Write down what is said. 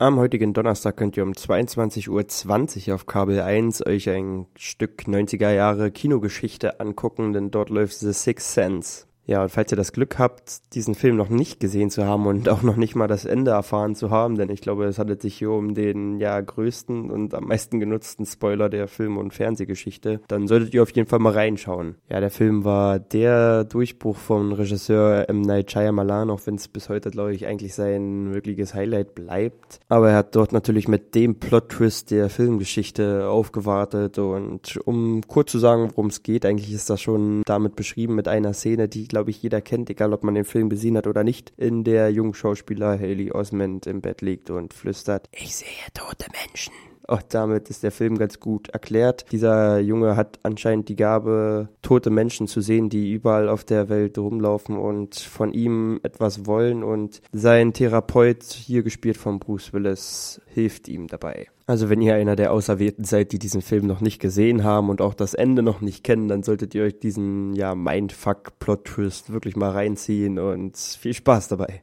Am heutigen Donnerstag könnt ihr um 22.20 Uhr auf Kabel 1 euch ein Stück 90er Jahre Kinogeschichte angucken, denn dort läuft The Sixth Sense. Ja, und falls ihr das Glück habt, diesen Film noch nicht gesehen zu haben und auch noch nicht mal das Ende erfahren zu haben, denn ich glaube, es handelt sich hier um den ja größten und am meisten genutzten Spoiler der Film- und Fernsehgeschichte, dann solltet ihr auf jeden Fall mal reinschauen. Ja, der Film war der Durchbruch von Regisseur M. Night Shyamalan, auch wenn es bis heute, glaube ich, eigentlich sein wirkliches Highlight bleibt. Aber er hat dort natürlich mit dem Plot-Twist der Filmgeschichte aufgewartet und um kurz zu sagen, worum es geht, eigentlich ist das schon damit beschrieben mit einer Szene, die, glaube ich, jeder kennt, egal ob man den Film gesehen hat oder nicht, in der junge Schauspieler Haley Osment im Bett liegt und flüstert, ich sehe tote Menschen. Auch damit ist der Film ganz gut erklärt. Dieser Junge hat anscheinend die Gabe, tote Menschen zu sehen, die überall auf der Welt rumlaufen und von ihm etwas wollen. Und sein Therapeut, hier gespielt von Bruce Willis, hilft ihm dabei. Also wenn ihr einer der Auserwählten seid, die diesen Film noch nicht gesehen haben und auch das Ende noch nicht kennen, dann solltet ihr euch diesen ja Mindfuck-Plot-Twist wirklich mal reinziehen und viel Spaß dabei.